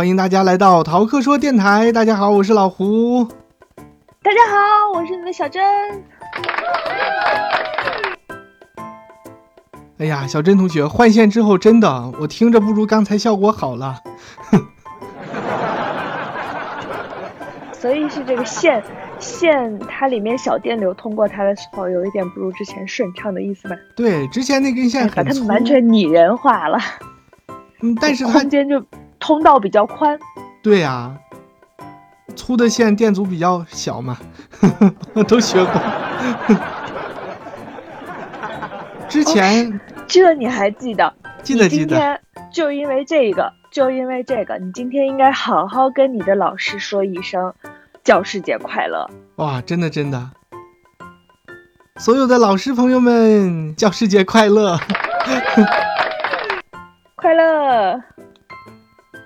欢迎大家来到逃课说电台。大家好，我是老胡。大家好，我是你的小珍。哎呀，小珍同学换线之后，真的我听着不如刚才效果好了。所以是这个线线，它里面小电流通过它的时候，有一点不如之前顺畅的意思吧？对，之前那根线很粗，完全拟人化了。嗯，但是空间就通道比较宽。对呀，粗的线电阻比较小嘛，都学过。之前。这你还记得？记得记得。今天就因为这个，就因为这个，你今天应该好好跟你的老师说一声“教师节快乐”。哇，真的真的！所有的老师朋友们，教师节快乐！快乐！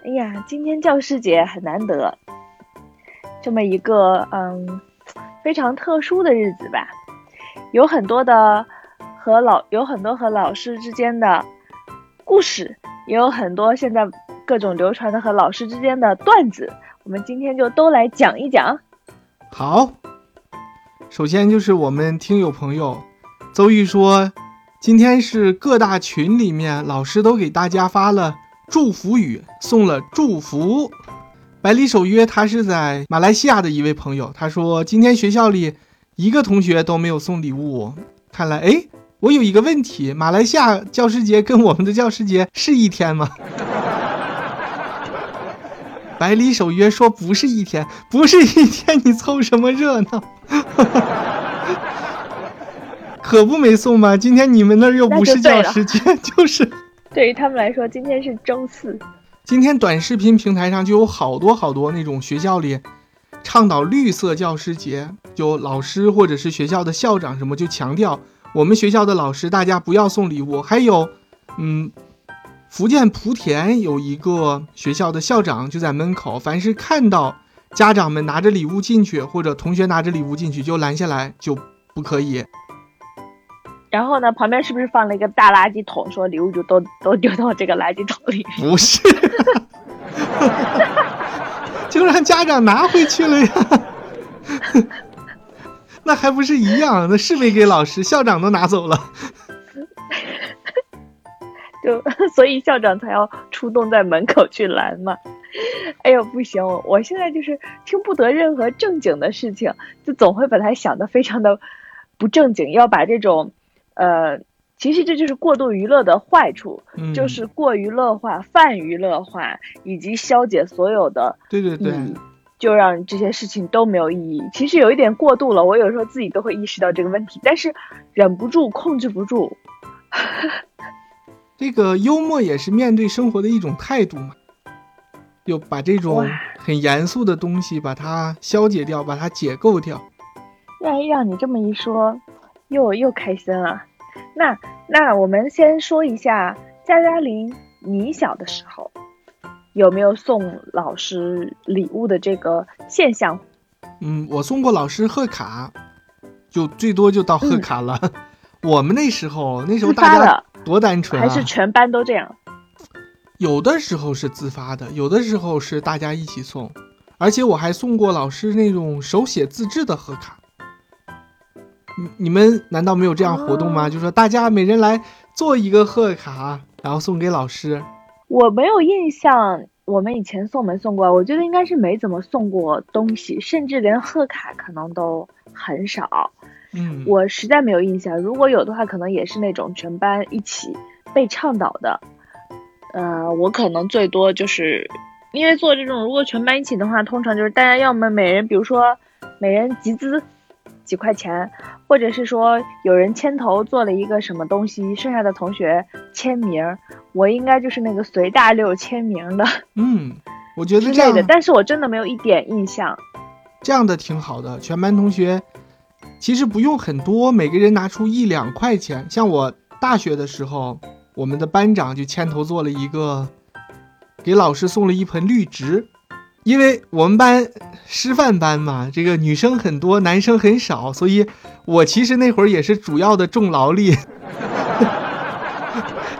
哎呀，今天教师节很难得，这么一个嗯非常特殊的日子吧，有很多的。和老有很多和老师之间的故事，也有很多现在各种流传的和老师之间的段子，我们今天就都来讲一讲。好，首先就是我们听友朋友邹玉说，今天是各大群里面老师都给大家发了祝福语，送了祝福。百里守约他是在马来西亚的一位朋友，他说今天学校里一个同学都没有送礼物，看来哎。我有一个问题，马来西亚教师节跟我们的教师节是一天吗？百里守约说不是一天，不是一天，你凑什么热闹？可不没送吗？今天你们那儿又不是教师节，就是。对于他们来说，今天是周四。今天短视频平台上就有好多好多那种学校里倡导绿色教师节，就老师或者是学校的校长什么就强调。我们学校的老师，大家不要送礼物。还有，嗯，福建莆田有一个学校的校长就在门口，凡是看到家长们拿着礼物进去，或者同学拿着礼物进去，就拦下来，就不可以。然后呢，旁边是不是放了一个大垃圾桶，说礼物就都都丢到这个垃圾桶里？不是，就让家长拿回去了呀。那还不是一样？那是没给老师，校长都拿走了，就所以校长才要出动在门口去拦嘛。哎呦，不行，我现在就是听不得任何正经的事情，就总会把它想的非常的不正经，要把这种呃，其实这就是过度娱乐的坏处，就是过娱乐化、泛娱乐化，以及消解所有的对对对。就让这些事情都没有意义。其实有一点过度了，我有时候自己都会意识到这个问题，但是忍不住、控制不住。这个幽默也是面对生活的一种态度嘛，就把这种很严肃的东西把它消解掉，把它解构掉。让让你这么一说，又又开心了。那那我们先说一下佳佳林，你小的时候。有没有送老师礼物的这个现象？嗯，我送过老师贺卡，就最多就到贺卡了。我们那时候，那时候大家多单纯啊！还是全班都这样？有的时候是自发的，有的时候是大家一起送。而且我还送过老师那种手写自制的贺卡。你你们难道没有这样活动吗？就说大家每人来做一个贺卡，然后送给老师。我没有印象，我们以前送没送过？我觉得应该是没怎么送过东西，甚至连贺卡可能都很少。嗯，我实在没有印象。如果有的话，可能也是那种全班一起被倡导的。呃，我可能最多就是因为做这种，如果全班一起的话，通常就是大家要么每人，比如说每人集资。几块钱，或者是说有人牵头做了一个什么东西，剩下的同学签名，我应该就是那个随大溜签名的。嗯，我觉得这样的，但是我真的没有一点印象。这样的挺好的，全班同学其实不用很多，每个人拿出一两块钱。像我大学的时候，我们的班长就牵头做了一个，给老师送了一盆绿植。因为我们班师范班嘛，这个女生很多，男生很少，所以我其实那会儿也是主要的重劳力。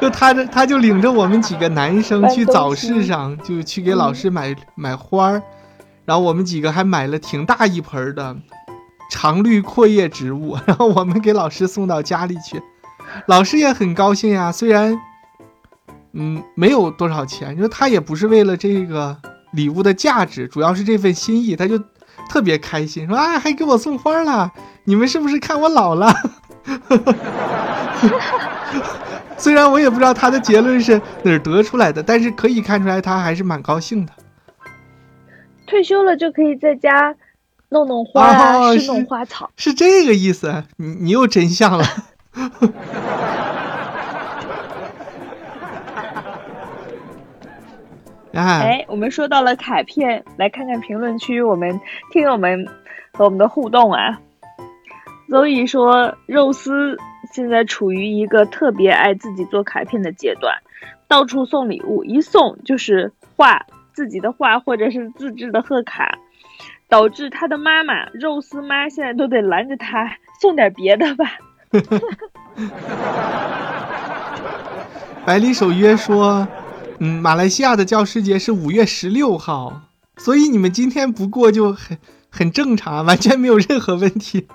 就他这他就领着我们几个男生去早市上，就去给老师买、买花儿，然后我们几个还买了挺大一盆的常绿阔叶植物，然后我们给老师送到家里去，老师也很高兴呀。虽然嗯没有多少钱，就他也不是为了这个礼物的价值，主要是这份心意，他就特别开心，说啊还给我送花了，你们是不是看我老了？虽然我也不知道他的结论是哪儿得出来的，但是可以看出来他还是蛮高兴的。退休了就可以在家弄弄花啊，哦侍弄花草。是这个意思，你你又真相了。哎，哎，我们说到了卡片，来看看评论区我们听友们和我们的互动啊。Zoe 说，肉丝现在处于一个特别爱自己做卡片的阶段，到处送礼物，一送就是画自己的画或者是自制的贺卡，导致他的妈妈肉丝妈现在都得拦着他送点别的吧。百里守约说，嗯，马来西亚的教师节是五月十六号，所以你们今天不过就很很正常，完全没有任何问题。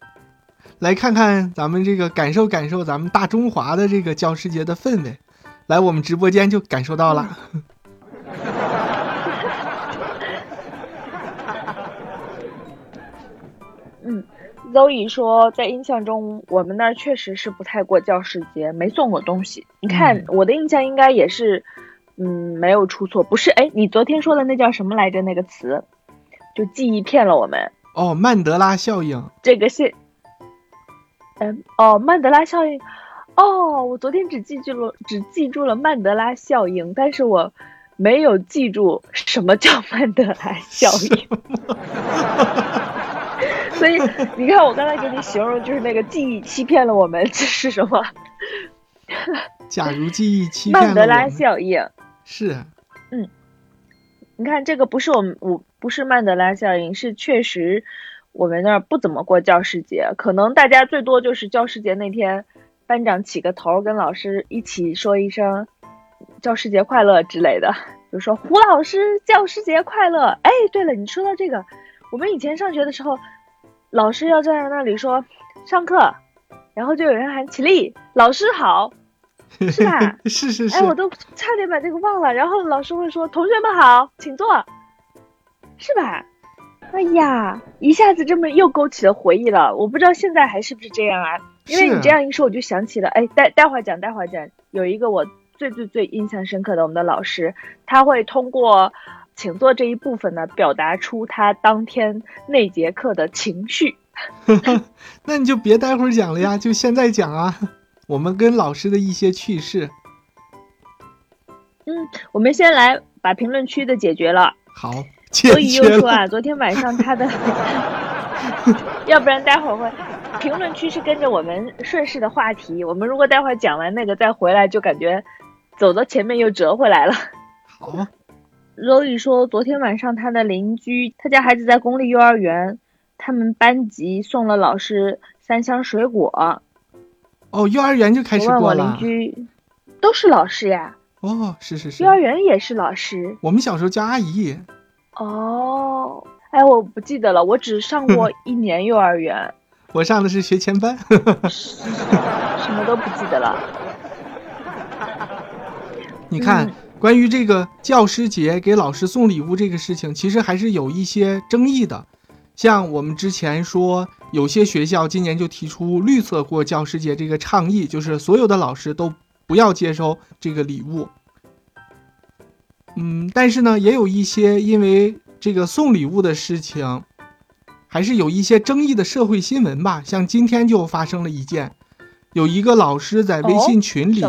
来看看咱们这个感受感受咱们大中华的这个教师节的氛围，来我们直播间就感受到了。Zoe 说，在印象中，我们那儿确实是不太过教师节，没送过东西。你看，嗯我的印象应该也是，嗯，没有出错。不是，哎，你昨天说的那叫什么来着？那个词，就记忆骗了我们。哦，曼德拉效应，这个是，嗯，哦，曼德拉效应。哦，我昨天只记住了，只记住了曼德拉效应，但是我没有记住什么叫曼德拉效应。所以你看，我刚才给你形容就是那个记忆欺骗了我们，这是什么？假如记忆欺骗了曼德拉效应。是嗯你看，这个不是我们，我不是曼德拉效应，是确实我们那儿不怎么过教师节，可能大家最多就是教师节那天，班长起个头，跟老师一起说一声“教师节快乐”之类的，比如说胡老师教师节快乐。哎，对了，你说到这个，我们以前上学的时候，老师要站在那里说上课，然后就有人喊起立，老师好，是吧？是是是哎，，我都差点把这个忘了。然后老师会说：“同学们好，请坐，是吧？”哎呀，一下子这么又勾起了回忆了。我不知道现在还是不是这样啊？因为你这样一说，我就想起了，哎，待待会儿讲，待会儿讲，有一个我最最最印象深刻的我们的老师，他会通过请坐这一部分呢，表达出他当天那节课的情绪。那你就别待会儿讲了呀，就现在讲啊。我们跟老师的一些趣事。嗯，我们先来把评论区的解决了。好，解所以又。说啊，昨天晚上他的，要不然待会儿会，评论区是跟着我们顺势的话题，我们如果待会儿讲完那个再回来，就感觉走到前面又折回来了。好，周宇说，昨天晚上他的邻居，他家孩子在公立幼儿园，他们班级送了老师三箱水果。哦，幼儿园就开始过了。居，都是老师呀，哦，是是是幼，儿园也是老师。我们小时候叫阿姨。哦，哎，我不记得了，我只上过 一年幼儿园。我上的是学前班。什么都不记得了。你看，嗯关于这个教师节给老师送礼物这个事情，其实还是有一些争议的。像我们之前说，有些学校今年就提出绿色过教师节这个倡议，就是所有的老师都不要接收这个礼物。嗯，但是呢，也有一些因为这个送礼物的事情，还是有一些争议的社会新闻吧。像今天就发生了一件，有一个老师在微信群里。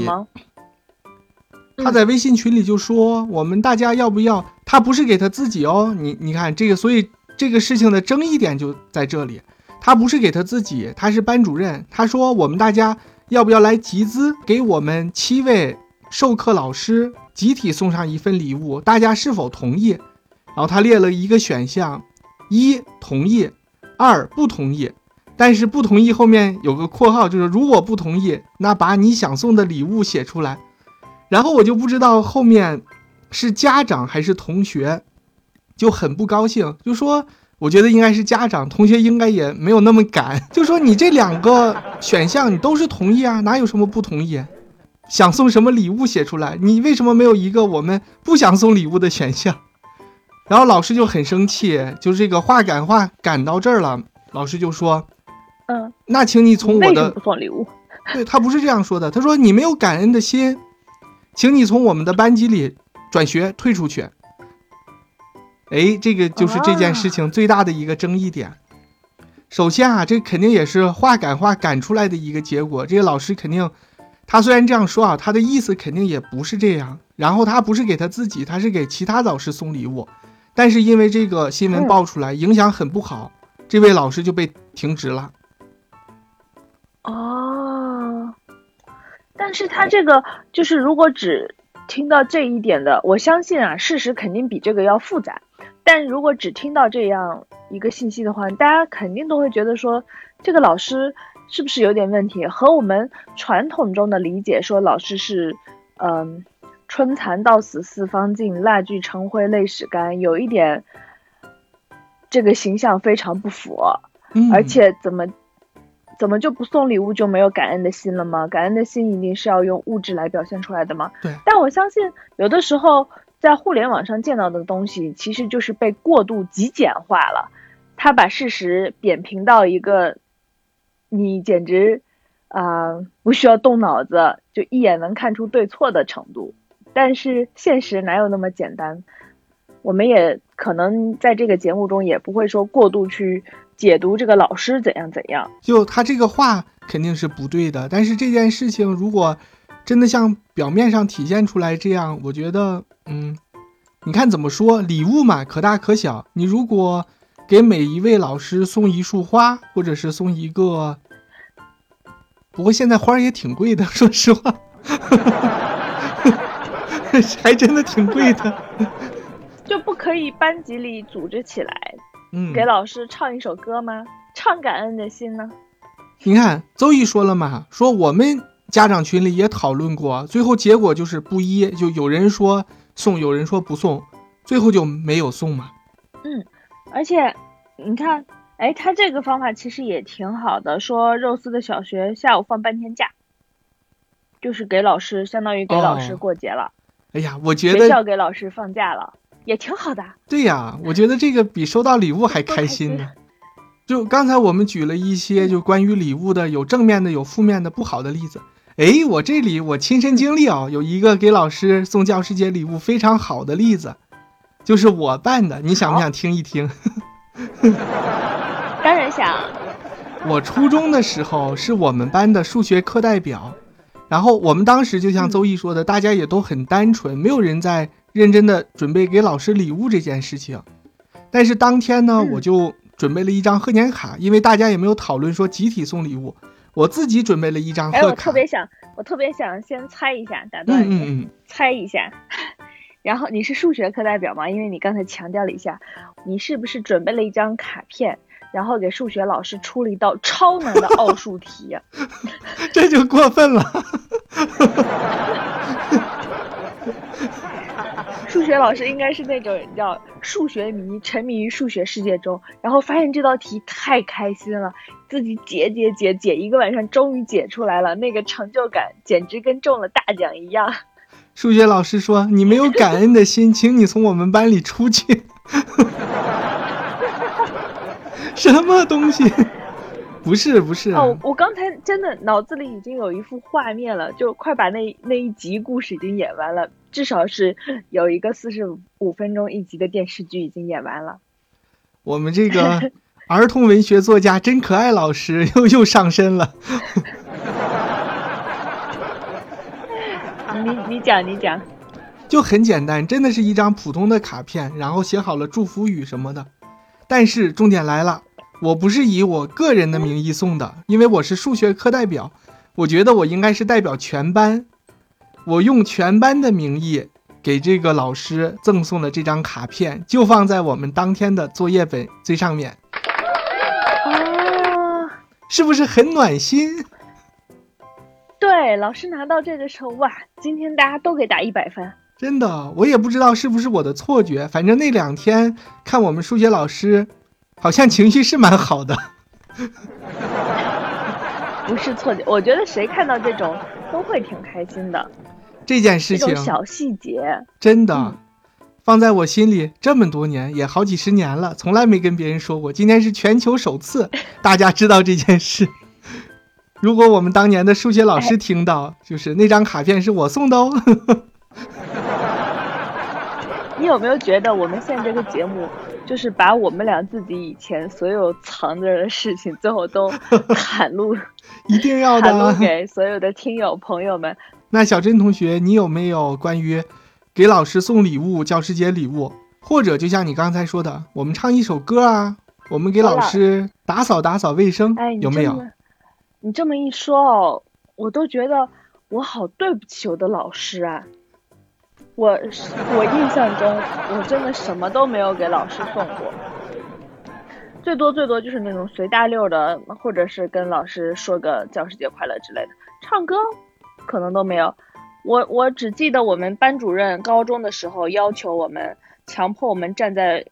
他在微信群里就说：“我们大家要不要？他不是给他自己哦，你你看这个，所以这个事情的争议点就在这里。他不是给他自己，他是班主任。他说我们大家要不要来集资，给我们七位授课老师集体送上一份礼物？大家是否同意？然后他列了一个选项：一同意，二不同意。但是不同意后面有个括号，就是如果不同意，那把你想送的礼物写出来。然后我就不知道后面是家长还是同学，就很不高兴，就说我觉得应该是家长，同学应该也没有那么敢，就说你这两个选项你都是同意啊，哪有什么不同意？想送什么礼物写出来，你为什么没有一个我们不想送礼物的选项？然后老师就很生气，就这个话赶话赶到这儿了，老师就说。嗯，那请你从我的不送礼物，对他不是这样说的。他说你没有感恩的心，请你从我们的班级里转学退出去。哎，这个就是这件事情最大的一个争议点。首先啊，这肯定也是话赶话赶出来的一个结果。这个老师肯定，他虽然这样说啊，他的意思肯定也不是这样。然后他不是给他自己，他是给其他老师送礼物。但是因为这个新闻爆出来，影响很不好，这位老师就被停职了。哦，但是他这个就是，如果只听到这一点的，我相信啊，事实肯定比这个要复杂。但如果只听到这样一个信息的话，大家肯定都会觉得说，这个老师是不是有点问题？和我们传统中的理解说，老师是，嗯，春蚕到死丝方尽，蜡炬成灰泪始干，有一点这个形象非常不符。而且怎么？怎么就不送礼物就没有感恩的心了吗？感恩的心一定是要用物质来表现出来的吗？对。但我相信，有的时候在互联网上见到的东西，其实就是被过度极简化了。他把事实扁平到一个，你简直啊不需要动脑子就一眼能看出对错的程度。但是现实哪有那么简单？我们也可能在这个节目中也不会说过度去。解读这个老师怎样怎样，就他这个话肯定是不对的。但是这件事情如果真的像表面上体现出来这样，我觉得，嗯，你看怎么说，礼物嘛，可大可小。你如果给每一位老师送一束花，或者是送一个，不过现在花也挺贵的，说实话，还真的挺贵的，就不可以班级里组织起来。嗯，给老师唱一首歌吗？唱感恩的心呢？你看，周一说了嘛，说我们家长群里也讨论过，最后结果就是不一，就有人说送，有人说不送，最后就没有送嘛。嗯，而且你看，哎，他这个方法其实也挺好的，说肉丝的小学下午放半天假，就是给老师，相当于给老师过节了。哎呀，我觉得学校给老师放假了。也挺好的，对呀，我觉得这个比收到礼物还开心呢。就刚才我们举了一些就关于礼物的，有正面的，有负面的，不好的例子。哎，我这里我亲身经历啊，有一个给老师送教师节礼物非常好的例子，就是我办的，你想不想听一听？当然想。我初中的时候是我们班的数学课代表，然后我们当时就像邹毅说的，大家也都很单纯，没有人在。认真的准备给老师礼物这件事情，但是当天呢，我就准备了一张贺年卡，因为大家也没有讨论说集体送礼物，我自己准备了一张贺卡。我特别想，我特别想先猜一下，打断你，猜一下。然后你是数学课代表吗？因为你刚才强调了一下，你是不是准备了一张卡片，然后给数学老师出了一道超难的奥数题？这就过分了。数学老师应该是那种叫数学迷，沉迷于数学世界中，然后发现这道题太开心了，自己解解解解一个晚上，终于解出来了，那个成就感简直跟中了大奖一样。数学老师说：“你没有感恩的心，请你从我们班里出去。”什么东西？不是不是哦，我刚才真的脑子里已经有一幅画面了，就快把那那一集故事已经演完了，至少是有一个四十五分钟一集的电视剧已经演完了。我们这个 儿童文学作家真可爱老师又又上身了。你你讲你讲，就很简单，真的是一张普通的卡片，然后写好了祝福语什么的，但是重点来了。我不是以我个人的名义送的，因为我是数学课代表，我觉得我应该是代表全班，我用全班的名义给这个老师赠送了这张卡片，就放在我们当天的作业本最上面。哦，是不是很暖心？对，老师拿到这个时候，哇，今天大家都给打一百分。真的，我也不知道是不是我的错觉，反正那两天看我们数学老师，好像情绪是蛮好的。不是错觉，我觉得谁看到这种都会挺开心的。这件事情小细节真的放在我心里这么多年，也好几十年了，从来没跟别人说过。今天是全球首次 大家知道这件事。如果我们当年的数学老师听到，就是那张卡片是我送的哦。你有没有觉得我们现在这个节目，就是把我们俩自己以前所有藏着的事情，最后都袒露，一定要的，袒露给所有的听友朋友们。那小珍同学，你有没有关于给老师送礼物、教师节礼物，或者就像你刚才说的，我们唱一首歌啊，我们给老师打扫打扫卫生，有没有？你这么一说哦，我都觉得我好对不起我的老师啊！我我印象中，我真的什么都没有给老师送过，最多最多就是那种随大溜的，或者是跟老师说个教师节快乐之类的，唱歌。可能都没有，我我只记得我们班主任高中的时候要求我们，强迫我们站在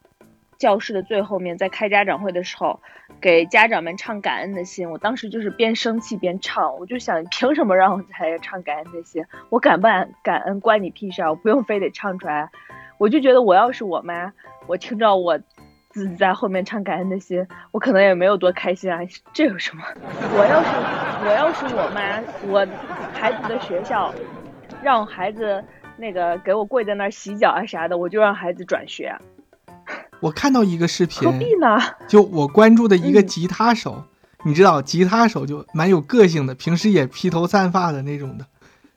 教室的最后面，在开家长会的时候给家长们唱感恩的心。我当时就是边生气边唱，我就想，凭什么让我在唱感恩的心？我敢不敢感恩关你屁事啊！我不用非得唱出来。我就觉得我要是我妈，我听着我。自己在后面唱感恩的心，我可能也没有多开心啊。这有什么？我要是我要是我妈，我孩子的学校让孩子那个给我跪在那儿洗脚啊啥的，我就让孩子转学。我看到一个视频，何必呢？就我关注的一个吉他手，你知道吉他手就蛮有个性的，平时也披头散发的那种的。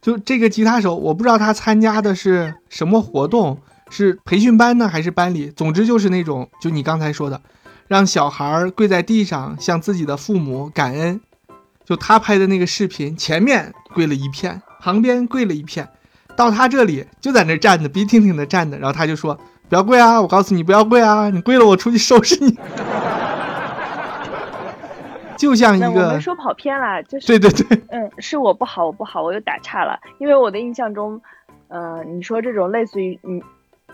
就这个吉他手，我不知道他参加的是什么活动。是培训班呢，还是班里？总之就是那种，就你刚才说的，让小孩跪在地上向自己的父母感恩。就他拍的那个视频，前面跪了一片，旁边跪了一片，到他这里就在那站着，鼻挺挺的站着。然后他就说：“不要跪啊！我告诉你不要跪啊！你跪了，我出去收拾你。”就像一个，我们说跑偏了，就是对对对，嗯，是我不好，我不好，我又打岔了，因为我的印象中，呃，你说这种类似于你。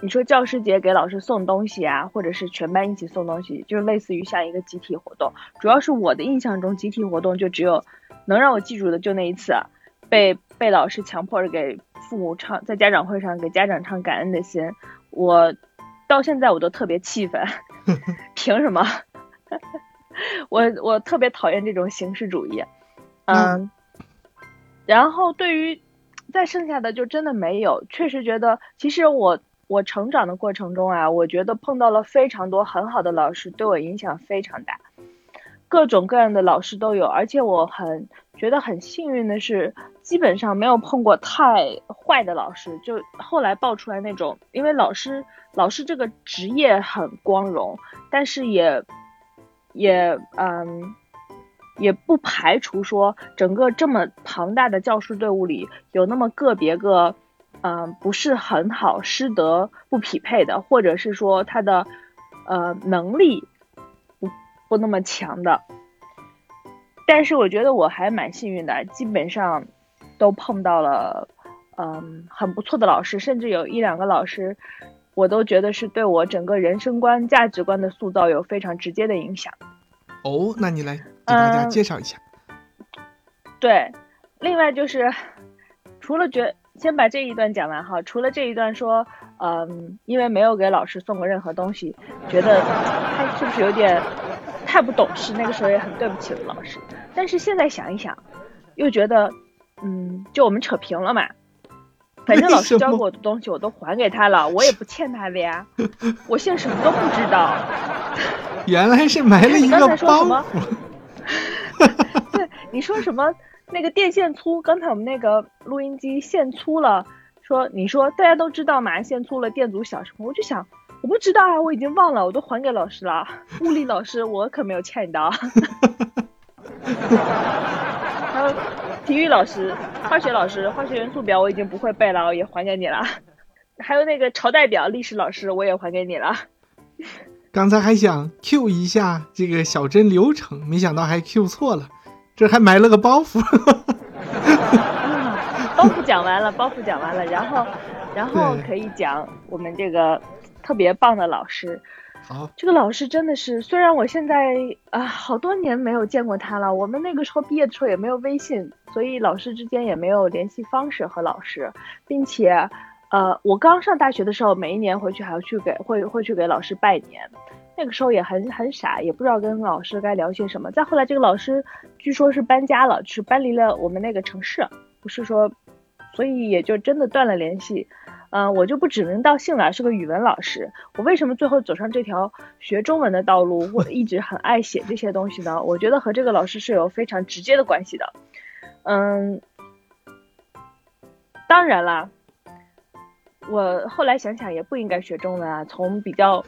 你说教师节给老师送东西啊，或者是全班一起送东西，就类似于像一个集体活动。主要是我的印象中，集体活动就只有能让我记住的就那一次，被被老师强迫着给父母唱，在家长会上给家长唱感恩的心。我到现在我都特别气愤，凭什么？我我特别讨厌这种形式主义。嗯，然后对于再剩下的就真的没有，确实觉得其实我。我成长的过程中啊，我觉得碰到了非常多很好的老师，对我影响非常大，各种各样的老师都有，而且我很觉得很幸运的是，基本上没有碰过太坏的老师。就后来爆出来那种，因为老师老师这个职业很光荣，但是也也嗯，也不排除说整个这么庞大的教师队伍里有那么个别个。嗯，不是很好，师德不匹配的，或者是说他的呃能力不不那么强的。但是我觉得我还蛮幸运的，基本上都碰到了嗯很不错的老师，甚至有一两个老师，我都觉得是对我整个人生观、价值观的塑造有非常直接的影响。哦，那你来给大家介绍一下。对，另外就是除了觉。先把这一段讲完哈，除了这一段说，嗯，因为没有给老师送过任何东西，觉得他是不是有点太不懂事？那个时候也很对不起老师。但是现在想一想，又觉得，嗯，就我们扯平了嘛。反正老师教过我的东西我都还给他了，我也不欠他的呀。我现在什么都不知道。原来是埋了一个包。对，你说什么？那个电线粗，刚才我们那个录音机线粗了，说你说大家都知道嘛，线粗了电阻小什么，我就想我不知道啊，我已经忘了，我都还给老师了。物理老师我可没有欠你的。还有体育老师、化学老师，化学元素表我已经不会背了，我也还给你了。还有那个朝代表，历史老师我也还给你了。刚才还想 Q 一下这个小珍流程，没想到还 Q 错了。这还埋了个包袱。包袱讲完了，包袱讲完了，然后，然后可以讲我们这个特别棒的老师。好，这个老师真的是，虽然我现在啊好多年没有见过他了，我们那个时候毕业的时候也没有微信，所以老师之间也没有联系方式和老师，并且，呃，我刚上大学的时候，每一年回去还要去给会会去给老师拜年，那个时候也很很傻，也不知道跟老师该聊些什么。再后来，这个老师据说是搬家了，是搬离了我们那个城市，不是说，所以也就真的断了联系。嗯，我就不指名道姓了，是个语文老师。我为什么最后走上这条学中文的道路？我一直很爱写这些东西呢？我觉得和这个老师是有非常直接的关系的。嗯，当然啦，我后来想想也不应该学中文啊，从比较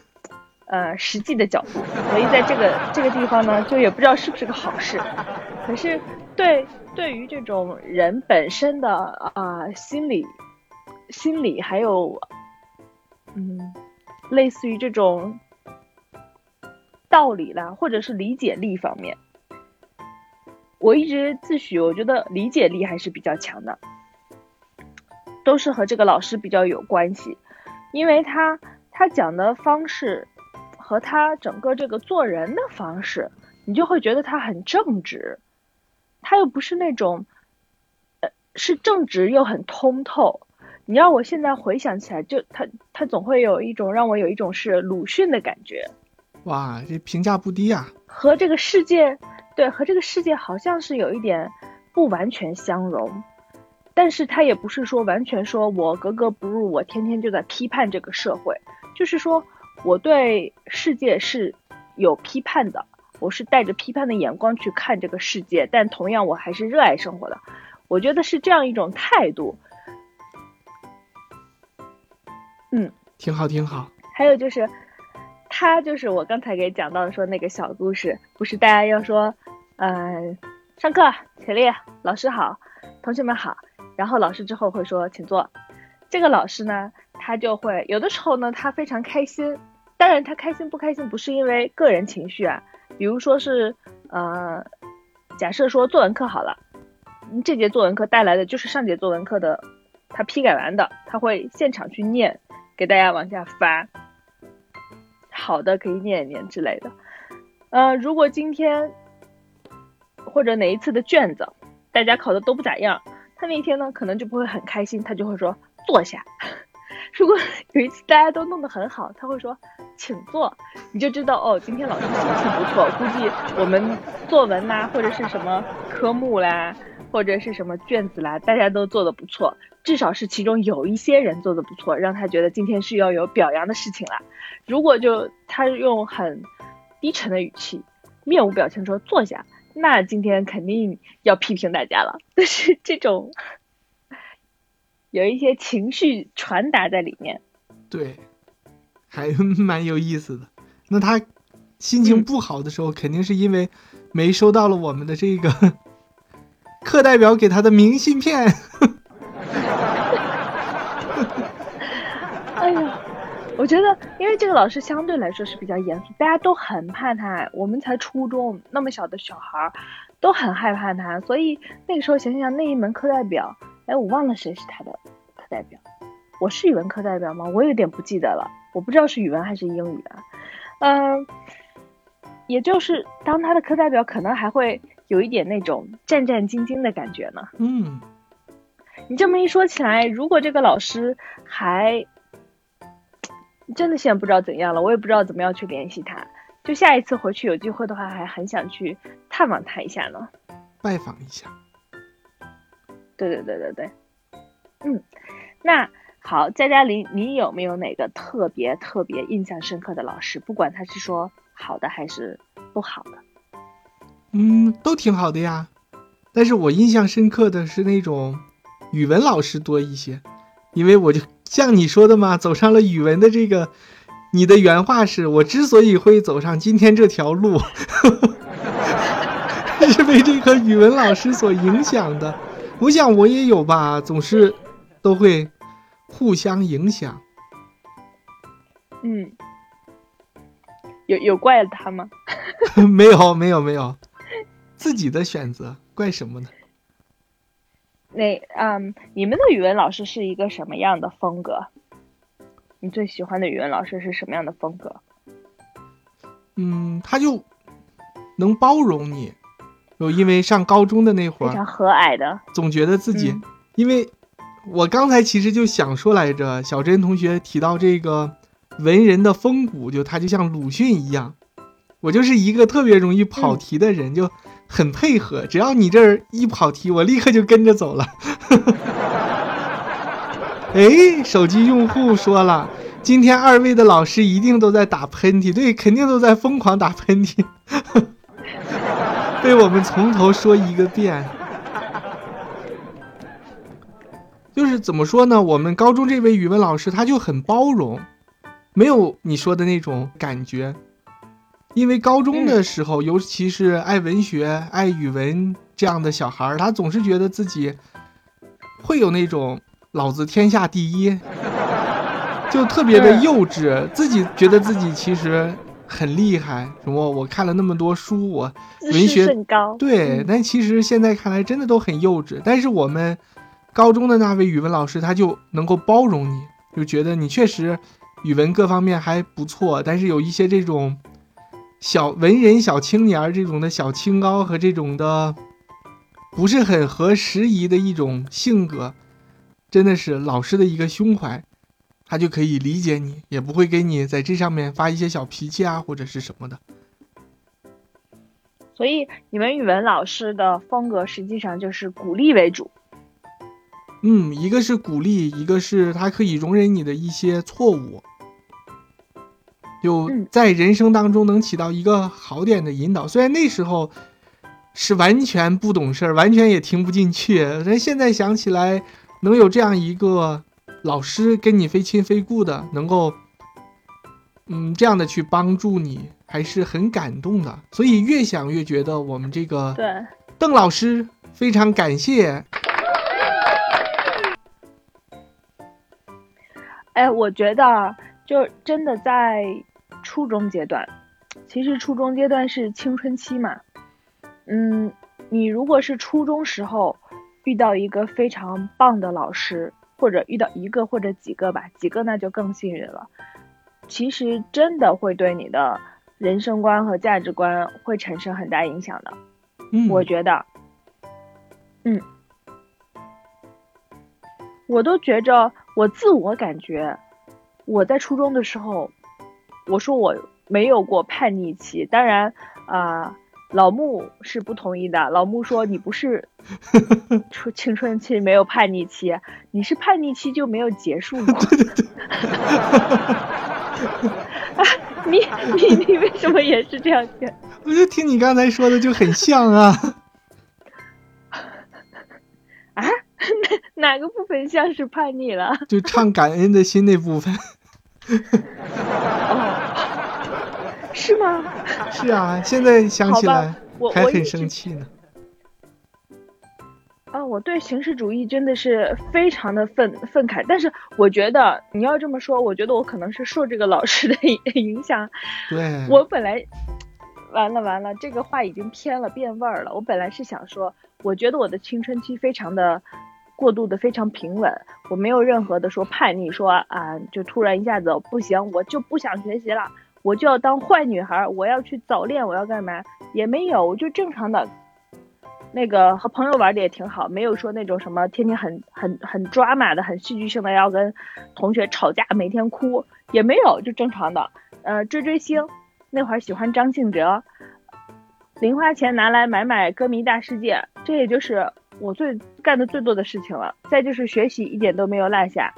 呃实际的角度，所以在这个这个地方呢，就也不知道是不是个好事。可是对对于这种人本身的啊心理。心理还有，嗯，类似于这种道理啦，或者是理解力方面，我一直自诩，我觉得理解力还是比较强的，都是和这个老师比较有关系，因为他他讲的方式和他整个这个做人的方式，你就会觉得他很正直，他又不是那种，呃，是正直又很通透。你让我现在回想起来，就他他总会有一种让我有一种是鲁迅的感觉。哇，这评价不低啊！和这个世界，对，和这个世界好像是有一点不完全相容，但是他也不是说完全说我格格不入，我天天就在批判这个社会，就是说我对世界是有批判的，我是带着批判的眼光去看这个世界，但同样我还是热爱生活的。我觉得是这样一种态度。嗯，挺好，挺好。还有就是，他就是我刚才给讲到的说那个小故事，不是大家要说，嗯，上课起立，老师好，同学们好，然后老师之后会说请坐。这个老师呢，他就会有的时候呢，他非常开心。当然，他开心不开心不是因为个人情绪啊，比如说是，呃，假设说作文课好了，这节作文课带来的就是上节作文课的他批改完的，他会现场去念。给大家往下发，好的可以念一念之类的。呃，如果今天或者哪一次的卷子大家考的都不咋样，他那天呢可能就不会很开心，他就会说坐下。如果 有一次大家都弄得很好，他会说请坐，你就知道哦，今天老师心情不错，估计我们作文啦或者是什么科目啦。或者是什么卷子啦，大家都做的不错，至少是其中有一些人做的不错，让他觉得今天是要有表扬的事情啦。如果就他用很低沉的语气，面无表情说坐下，那今天肯定要批评大家了。但是这种有一些情绪传达在里面，对，还 蛮有意思的。那他心情不好的时候，肯定是因为没收到了我们的这个。课代表给他的明信片。哎呀，我觉得，因为这个老师相对来说是比较严肃，大家都很怕他。我们才初中那么小的小孩，都很害怕他。所以那个时候想想那一门课代表，哎，我忘了谁是他的课代表。我是语文课代表吗？我有点不记得了。我不知道是语文还是英语啊。嗯，也就是当他的课代表，可能还会。有一点那种战战兢兢的感觉呢。嗯，你这么一说起来，如果这个老师还真的现在不知道怎样了，我也不知道怎么样去联系他。就下一次回去有机会的话，还很想去探望他一下呢。拜访一下。对对对对对。嗯，那好，佳佳林你有没有哪个特别特别印象深刻的老师？不管他是说好的还是不好的。嗯，都挺好的呀，但是我印象深刻的是那种语文老师多一些，因为我就像你说的嘛，走上了语文的这个，你的原话是我之所以会走上今天这条路，是被这个语文老师所影响的。我想我也有吧，总是都会互相影响。嗯，有有怪他吗？没有，没有，没有。自己的选择，怪什么呢？那嗯，你们的语文老师是一个什么样的风格？你最喜欢的语文老师是什么样的风格？嗯，他就能包容你。就因为上高中的那会儿，非常和蔼的，总觉得自己，因为我刚才其实就想说来着，小珍同学提到这个文人的风骨，就他就像鲁迅一样，我就是一个特别容易跑题的人，就很配合，只要你这儿一跑题，我立刻就跟着走了。哎，手机用户说了，今天二位的老师一定都在打喷嚏，对，肯定都在疯狂打喷嚏。被我们从头说一个遍，就是怎么说呢？我们高中这位语文老师他就很包容，没有你说的那种感觉。因为高中的时候，尤其是爱文学、爱语文这样的小孩他总是觉得自己会有那种“老子天下第一”，就特别的幼稚，自己觉得自己其实。很厉害，什么？我看了那么多书，我文学对，但其实现在看来真的都很幼稚。但是我们高中的那位语文老师，他就能够包容你，就觉得你确实语文各方面还不错，但是有一些这种小文人、小青年这种的小清高和这种的不是很合时宜的一种性格，真的是老师的一个胸怀。他就可以理解你，也不会给你在这上面发一些小脾气啊，或者是什么的。所以你们语文老师的风格实际上就是鼓励为主。嗯，一个是鼓励，一个是他可以容忍你的一些错误，就在人生当中能起到一个好点的引导。虽然那时候是完全不懂事儿，完全也听不进去，但现在想起来，能有这样一个。老师跟你非亲非故的，能够，嗯，这样的去帮助你，还是很感动的。所以越想越觉得我们这个对邓老师非常感谢。哎，我觉得就真的在初中阶段，其实初中阶段是青春期嘛。嗯，你如果是初中时候遇到一个非常棒的老师。或者遇到一个或者几个吧，几个那就更幸运了。其实真的会对你的人生观和价值观会产生很大影响的。嗯，我觉得，嗯，我都觉着，我自我感觉，我在初中的时候，我说我没有过叛逆期，当然啊。老穆是不同意的。老穆说：“你不是 出青春期没有叛逆期，你是叛逆期就没有结束过。”你你你为什么也是这样想？我就听你刚才说的就很像啊。啊？哪哪个部分像是叛逆了？就唱感恩的心那部分。是吗？是啊，现在想起来还很生气呢。啊，我对形式主义真的是非常的愤愤慨。但是我觉得你要这么说，我觉得我可能是受这个老师的影 响。对，我本来完了完了，这个话已经偏了变味儿了。我本来是想说，我觉得我的青春期非常的过渡的非常平稳，我没有任何的说叛逆，说啊就突然一下子不行，我就不想学习了。我就要当坏女孩，我要去早恋，我要干嘛？也没有，我就正常的，那个和朋友玩的也挺好，没有说那种什么天天很很很抓马的、很戏剧性的要跟同学吵架，每天哭也没有，就正常的。呃，追追星，那会儿喜欢张信哲，零花钱拿来买买歌迷大世界，这也就是我最干的最多的事情了。再就是学习，一点都没有落下。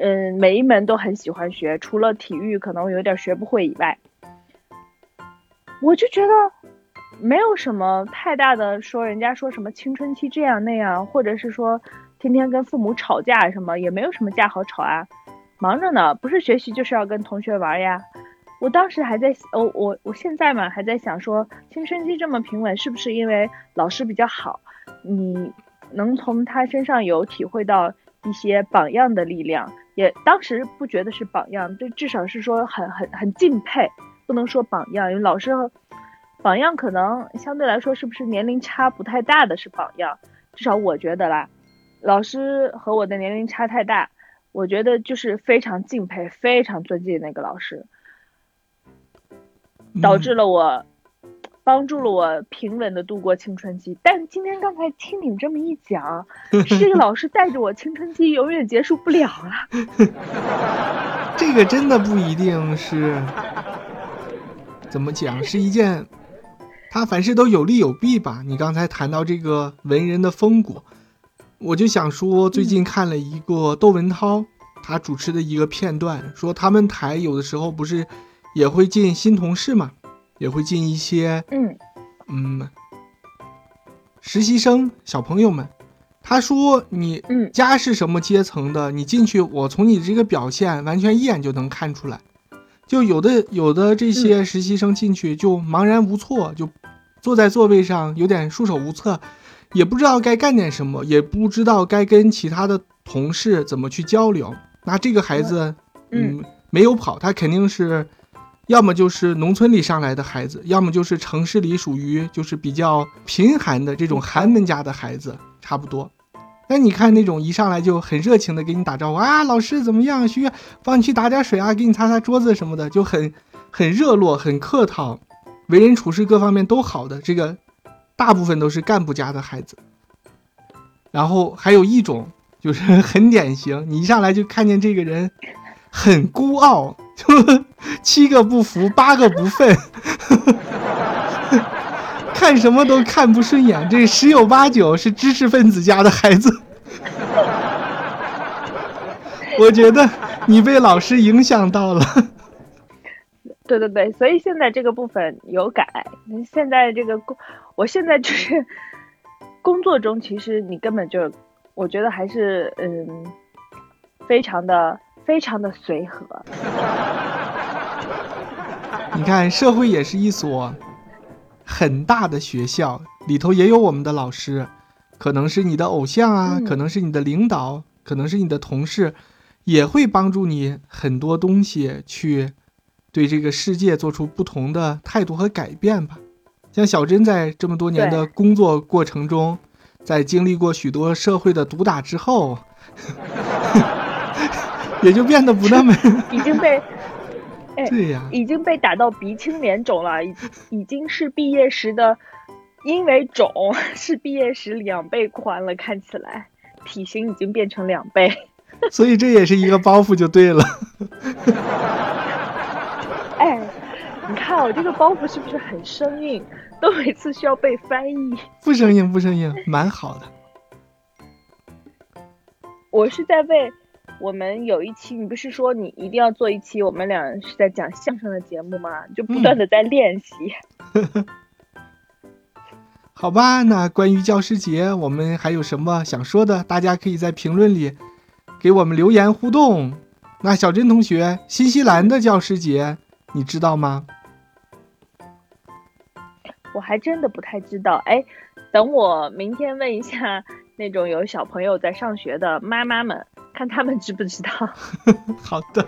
嗯，每一门都很喜欢学，除了体育可能有点学不会以外，我就觉得没有什么太大的说，人家说什么青春期这样那样，或者是说天天跟父母吵架什么，也没有什么架好吵啊，忙着呢，不是学习就是要跟同学玩呀。我当时还在，我我我现在嘛还在想说，青春期这么平稳，是不是因为老师比较好？你能从他身上有体会到一些榜样的力量。也当时不觉得是榜样，就至少是说很很很敬佩，不能说榜样，因为老师榜样可能相对来说是不是年龄差不太大的是榜样，至少我觉得啦。老师和我的年龄差太大，我觉得就是非常敬佩、非常尊敬那个老师，导致了我帮助了我平稳的度过青春期。但今天刚才听你们这么一讲，是这个老师带着我青春期永远结束不了了。这个真的不一定是怎么讲，是一件，他凡事都有利有弊吧。你刚才谈到这个文人的风骨。我就想说，最近看了一个窦文涛他主持的一个片段，说他们台有的时候不是也会进新同事嘛，也会进一些嗯嗯实习生小朋友们。他说你嗯家是什么阶层的，你进去，我从你这个表现完全一眼就能看出来。就有的有的这些实习生进去就茫然无措，就坐在座位上有点束手无策。也不知道该干点什么，也不知道该跟其他的同事怎么去交流。那这个孩子，嗯，没有跑，他肯定是，要么就是农村里上来的孩子，要么就是城市里属于就是比较贫寒的这种寒门家的孩子，差不多。那你看那种一上来就很热情的给你打招呼啊，老师怎么样？需要帮你去打点水啊，给你擦擦桌子什么的，就很很热络，很客套，为人处事各方面都好的这个。大部分都是干部家的孩子，然后还有一种就是很典型，你一上来就看见这个人很孤傲，就七个不服八个不忿，看什么都看不顺眼，这十有八九是知识分子家的孩子。我觉得你被老师影响到了。对对对，所以现在这个部分有改。现在这个工，我现在就是 工作中，其实你根本就，我觉得还是嗯，非常的非常的随和。你看，社会也是一所很大的学校，里头也有我们的老师，可能是你的偶像啊，可能是你的领导，可能是你的同事，也会帮助你很多东西去。对这个世界做出不同的态度和改变吧，像小珍在这么多年的工作过程中，在经历过许多社会的毒打之后，也就变得不那么 已经被，对呀，已经被打到鼻青脸肿了，已已经是毕业时的，因为肿是毕业时两倍宽了，看起来体型已经变成两倍，所以这也是一个包袱，就对了。哎，你看我这个包袱是不是很生硬？都每次需要被翻译。不生硬，不生硬，蛮好的。我是在为我们有一期，你不是说你一定要做一期我们俩是在讲相声的节目吗？就不断的在练习。好吧，那关于教师节，我们还有什么想说的？大家可以在评论里给我们留言互动。那小珍同学，新西兰的教师节。你知道吗？我还真的不太知道。哎，等我明天问一下那种有小朋友在上学的妈妈们，看他们知不知道。好的。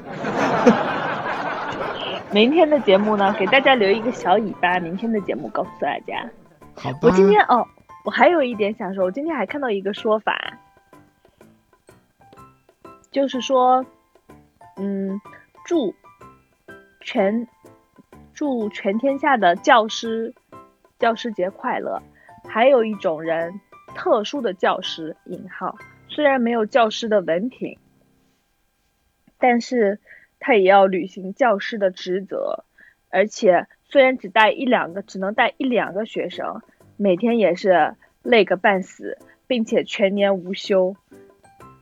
明天的节目呢，给大家留一个小尾巴。明天的节目告诉大家。好吧。我今天哦，我还有一点想说，我今天还看到一个说法，就是说，嗯，祝。全祝全天下的教师教师节快乐。还有一种人，特殊的教师（引号）虽然没有教师的文凭，但是他也要履行教师的职责，而且虽然只带一两个，只能带一两个学生，每天也是累个半死，并且全年无休。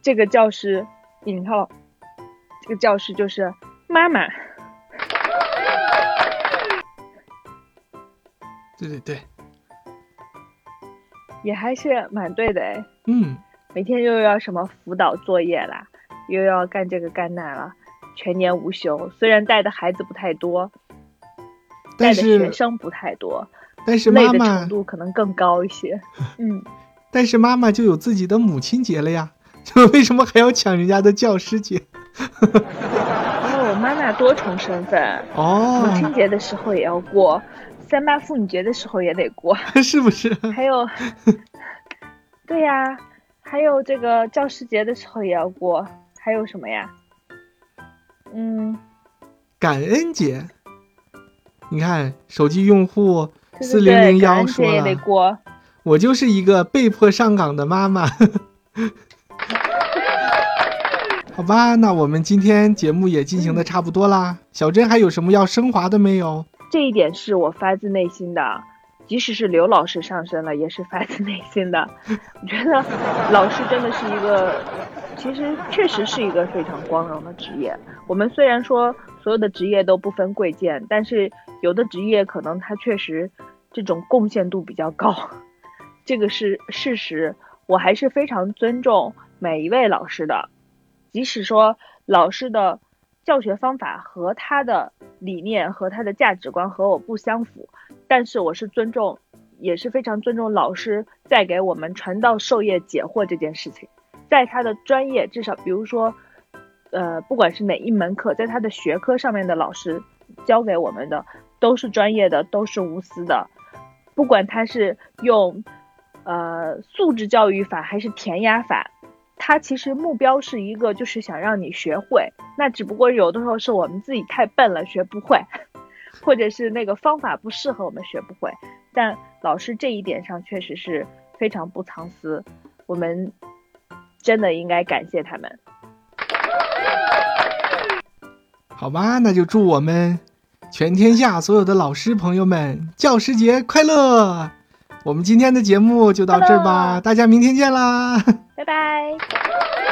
这个教师（引号）这个教师就是妈妈。对对对，也还是蛮对的哎。嗯，每天又要什么辅导作业啦，又要干这个干那了，全年无休。虽然带的孩子不太多，带的学生不太多，但是妈妈程度可能更高一些。嗯，但是妈妈就有自己的母亲节了呀，为什么还要抢人家的教师节？哦，妈妈多重身份哦，母亲节的时候也要过。三八妇女节的时候也得过，是不是？还有，对呀，还有这个教师节的时候也要过，还有什么呀？嗯，感恩节。你看，手机用户对四零零幺说了，过。我就是一个被迫上岗的妈妈。好吧，那我们今天节目也进行的差不多啦。小珍还有什么要升华的没有？这一点是我发自内心的，即使是刘老师上身了，也是发自内心的。我觉得老师真的是一个，其实确实是一个非常光荣的职业。我们虽然说所有的职业都不分贵贱，但是有的职业可能它确实这种贡献度比较高，这个是事实。我还是非常尊重每一位老师的，即使说老师的教学方法和他的理念和他的价值观和我不相符，但是我是尊重，也是非常尊重老师在给我们传道授业解惑这件事情，在他的专业，至少比如说，呃，不管是哪一门课，在他的学科上面的老师教给我们的都是专业的，都是无私的，不管他是用呃素质教育法还是填鸭法，他其实目标是一个，就是想让你学会。那只不过有的时候是我们自己太笨了，学不会，或者是那个方法不适合我们学不会。但老师这一点上确实是非常不藏私，我们真的应该感谢他们。好吧，那就祝我们全天下所有的老师朋友们教师节快乐！我们今天的节目就到这儿吧，Hello 大家明天见啦！拜拜。